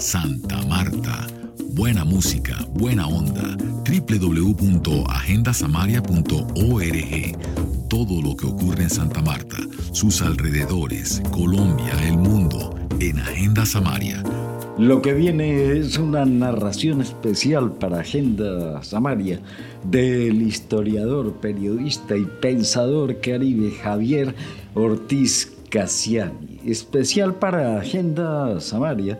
Santa Marta. Buena música, buena onda. www.agendasamaria.org. Todo lo que ocurre en Santa Marta, sus alrededores, Colombia, el mundo, en Agenda Samaria. Lo que viene es una narración especial para Agenda Samaria del historiador, periodista y pensador caribe Javier Ortiz Cassiani. Especial para Agenda Samaria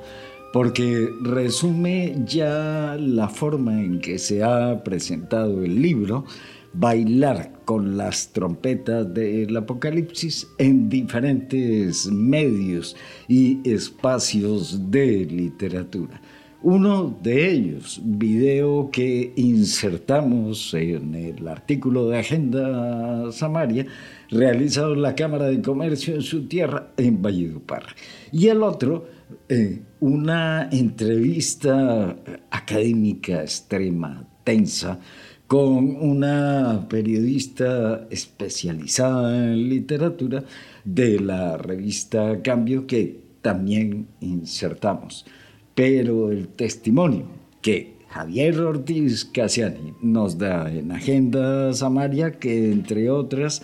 porque resume ya la forma en que se ha presentado el libro bailar con las trompetas del apocalipsis en diferentes medios y espacios de literatura. Uno de ellos, video que insertamos en el artículo de Agenda Samaria, realizado en la Cámara de Comercio en su tierra, en Valledupar. Y el otro, eh, una entrevista académica extrema, tensa, con una periodista especializada en literatura de la revista Cambio que también insertamos. Pero el testimonio que Javier Ortiz Casiani nos da en Agenda Samaria, que entre otras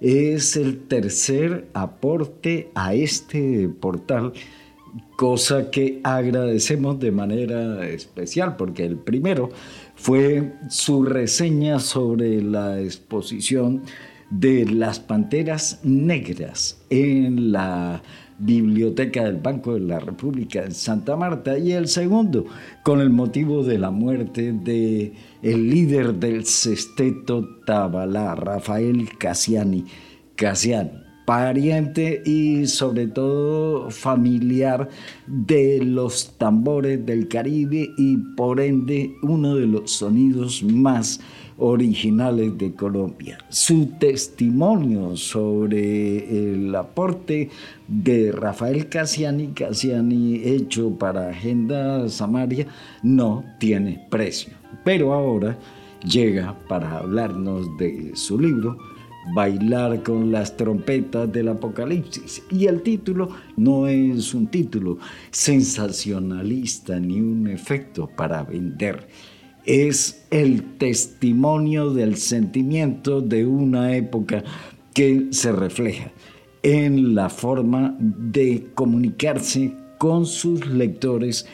es el tercer aporte a este portal cosa que agradecemos de manera especial, porque el primero fue su reseña sobre la exposición de las panteras negras en la Biblioteca del Banco de la República en Santa Marta y el segundo con el motivo de la muerte de el líder del sexteto Tabalá, Rafael Cassiani. Cassiani pariente y sobre todo familiar de los tambores del Caribe y por ende uno de los sonidos más originales de Colombia. Su testimonio sobre el aporte de Rafael Cassiani, Cassiani hecho para Agenda Samaria, no tiene precio. Pero ahora llega para hablarnos de su libro, bailar con las trompetas del apocalipsis. Y el título no es un título sensacionalista ni un efecto para vender. Es el testimonio del sentimiento de una época que se refleja en la forma de comunicarse con sus lectores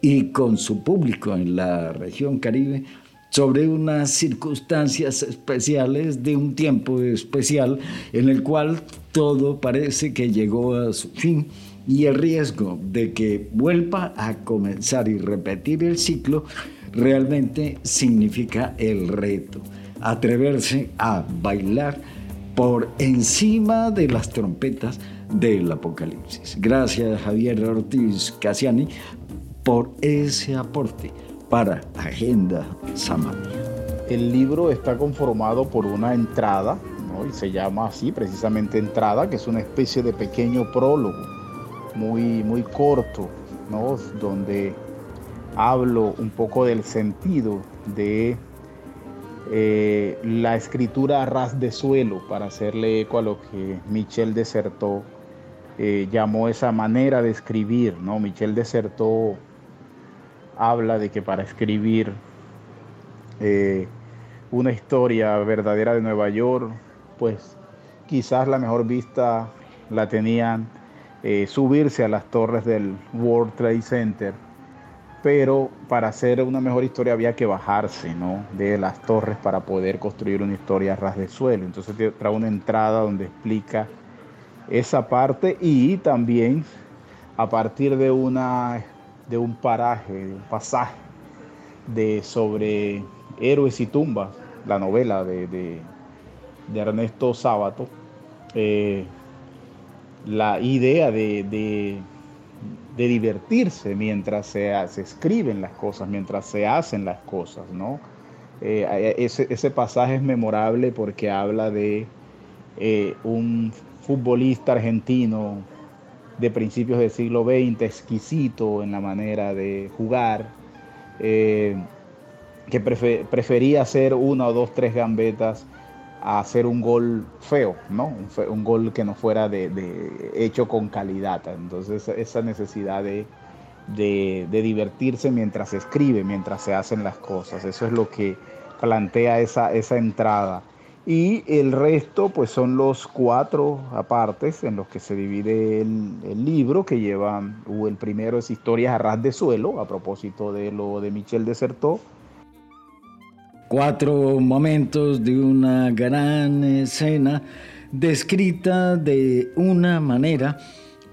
y con su público en la región caribe sobre unas circunstancias especiales de un tiempo especial en el cual todo parece que llegó a su fin y el riesgo de que vuelva a comenzar y repetir el ciclo realmente significa el reto, atreverse a bailar por encima de las trompetas del apocalipsis. Gracias Javier Ortiz Casiani por ese aporte para Agenda Samaria. El libro está conformado por una entrada, y se llama así precisamente entrada, que es una especie de pequeño prólogo, muy, muy corto, ¿no? donde hablo un poco del sentido de eh, la escritura a ras de suelo, para hacerle eco a lo que Michel Desertó eh, llamó esa manera de escribir. ¿no? Michel Desertó habla de que para escribir eh, una historia verdadera de Nueva York, pues quizás la mejor vista la tenían eh, subirse a las torres del World Trade Center, pero para hacer una mejor historia había que bajarse ¿no? de las torres para poder construir una historia a ras de suelo. Entonces trae una entrada donde explica esa parte y también a partir de una de un paraje, de un pasaje de, sobre héroes y tumbas, la novela de, Ernesto Sábato, eh, la idea de, divertirse mientras se, escriben las cosas, mientras se hacen las cosas, ¿no? Eh, ese, pasaje es memorable porque habla de eh, un futbolista argentino de principios del siglo XX, exquisito en la manera de jugar, eh, que prefería hacer una o dos, tres gambetas a hacer un gol feo, ¿no? Un, gol que no fuera de, hecho con calidad. Entonces esa necesidad de de, divertirse mientras se escribe, mientras se hacen las cosas. Eso es lo que plantea esa, esa entrada. Y el resto, pues son los cuatro apartes en los que se divide el, libro, que llevan, el primero es Historias a ras de suelo, a propósito de lo de Michel Desertó. Cuatro momentos de una gran escena descrita de una manera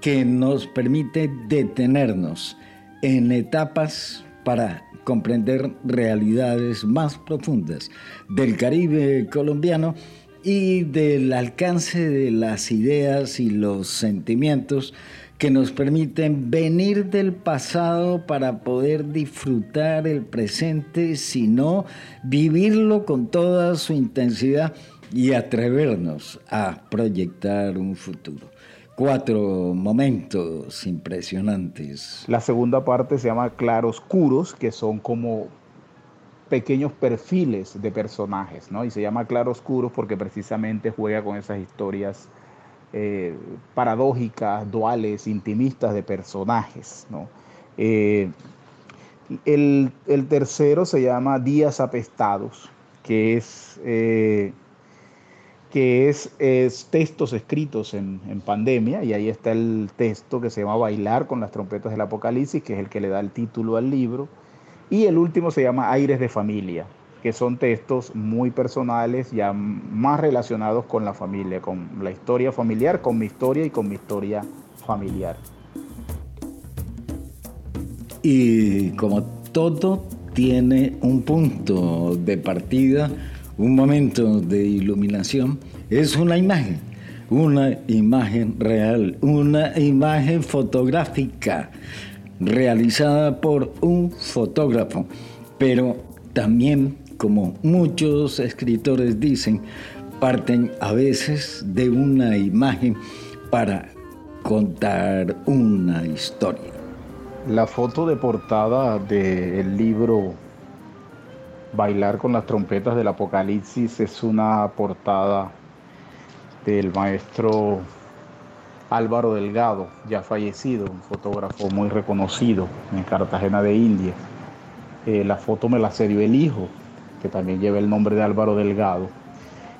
que nos permite detenernos en etapas para comprender realidades más profundas del Caribe colombiano y del alcance de las ideas y los sentimientos que nos permiten venir del pasado para poder disfrutar el presente, sino vivirlo con toda su intensidad y atrevernos a proyectar un futuro cuatro momentos impresionantes. La segunda parte se llama claroscuros, que son como pequeños perfiles de personajes, ¿no? Y se llama claroscuros porque precisamente juega con esas historias eh, paradójicas, duales, intimistas de personajes, ¿no? Eh, el, tercero se llama Días Apestados, que es eh, que es, textos escritos en, pandemia, y ahí está el texto que se llama Bailar con las trompetas del Apocalipsis, que es el que le da el título al libro, y el último se llama Aires de Familia, que son textos muy personales, ya más relacionados con la familia, con la historia familiar, con mi historia y con mi historia familiar. Y como todo tiene un punto de partida, un momento de iluminación, es una imagen, una imagen real, una imagen fotográfica realizada por un fotógrafo, pero también, como muchos escritores dicen, parten a veces de una imagen para contar una historia. La foto de portada del libro Bailar con las trompetas del Apocalipsis es una portada del maestro Álvaro Delgado, ya fallecido, un fotógrafo muy reconocido en Cartagena de India. Eh, la foto me la cedió el hijo, que también lleva el nombre de Álvaro Delgado.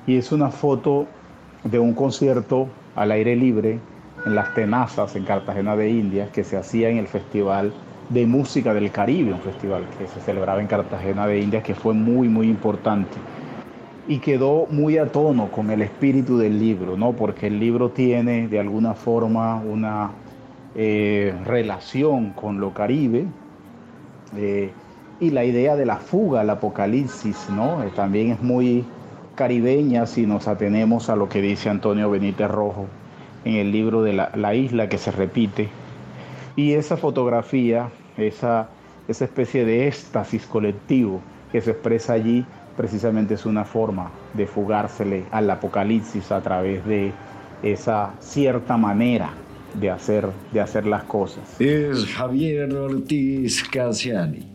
Y es una foto de un concierto al aire libre en las tenazas en Cartagena de India que se hacía en el Festival de Música del Caribe, un festival que se celebraba en Cartagena de Indias, que fue muy, muy importante. Y quedó muy a tono con el espíritu del libro, ¿no? Porque el libro tiene de alguna forma una eh, relación con lo caribe. Eh, y la idea de la fuga al apocalipsis, ¿no? Eh, también es muy caribeña si nos atenemos a lo que dice Antonio Benítez Rojo en el libro de la, la isla que se repite. Y esa fotografía esa, esa especie de éxtasis colectivo que se expresa allí, precisamente es una forma de fugársele al apocalipsis a través de esa cierta manera de hacer, de hacer las cosas. Es Javier Ortiz Casiani.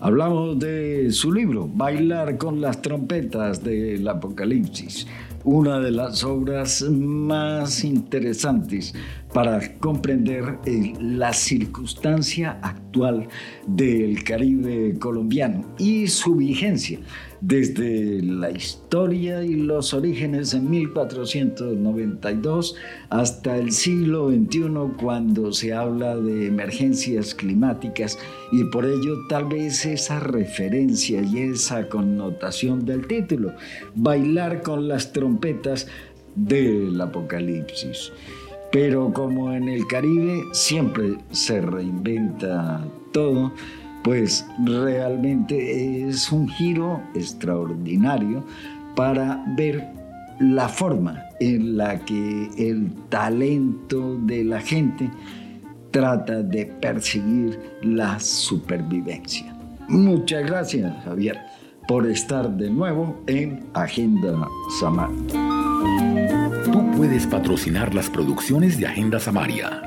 Hablamos de su libro, Bailar con las trompetas del Apocalipsis, una de las obras más interesantes para comprender la circunstancia actual del Caribe colombiano y su vigencia desde la historia y los orígenes en 1492 hasta el siglo XXI cuando se habla de emergencias climáticas y por ello tal vez esa referencia y esa connotación del título, bailar con las trompetas del apocalipsis. Pero como en el Caribe siempre se reinventa todo, pues realmente es un giro extraordinario para ver la forma en la que el talento de la gente trata de perseguir la supervivencia. Muchas gracias, Javier, por estar de nuevo en Agenda Samar. Tú puedes patrocinar las producciones de Agenda Samaria.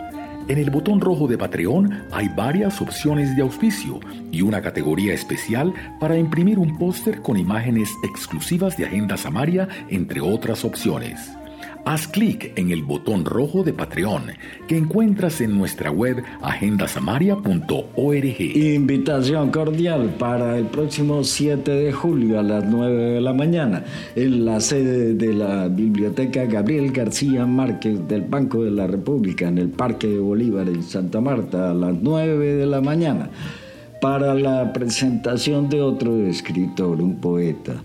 En el botón rojo de Patreon hay varias opciones de auspicio y una categoría especial para imprimir un póster con imágenes exclusivas de Agenda Samaria, entre otras opciones. Haz clic en el botón rojo de Patreon que encuentras en nuestra web agendasamaria.org. Invitación cordial para el próximo 7 de julio a las 9 de la mañana en la sede de la Biblioteca Gabriel García Márquez del Banco de la República en el Parque de Bolívar en Santa Marta a las 9 de la mañana para la presentación de otro escritor, un poeta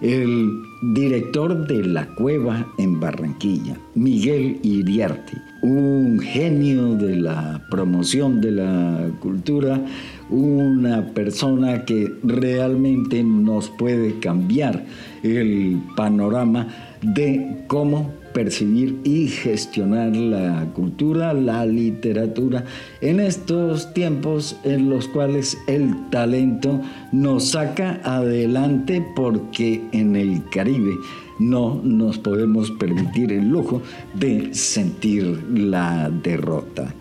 el director de La Cueva en Barranquilla, Miguel Iriarte, un genio de la promoción de la cultura, una persona que realmente nos puede cambiar el panorama de cómo percibir y gestionar la cultura, la literatura, en estos tiempos en los cuales el talento nos saca adelante porque en el Caribe no nos podemos permitir el lujo de sentir la derrota.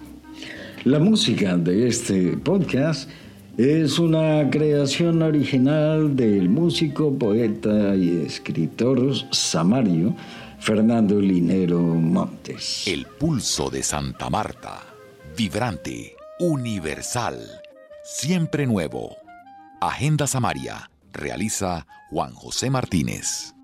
La música de este podcast es una creación original del músico, poeta y escritor Samario, Fernando Linero Montes. El pulso de Santa Marta, vibrante, universal, siempre nuevo. Agenda Samaria, realiza Juan José Martínez.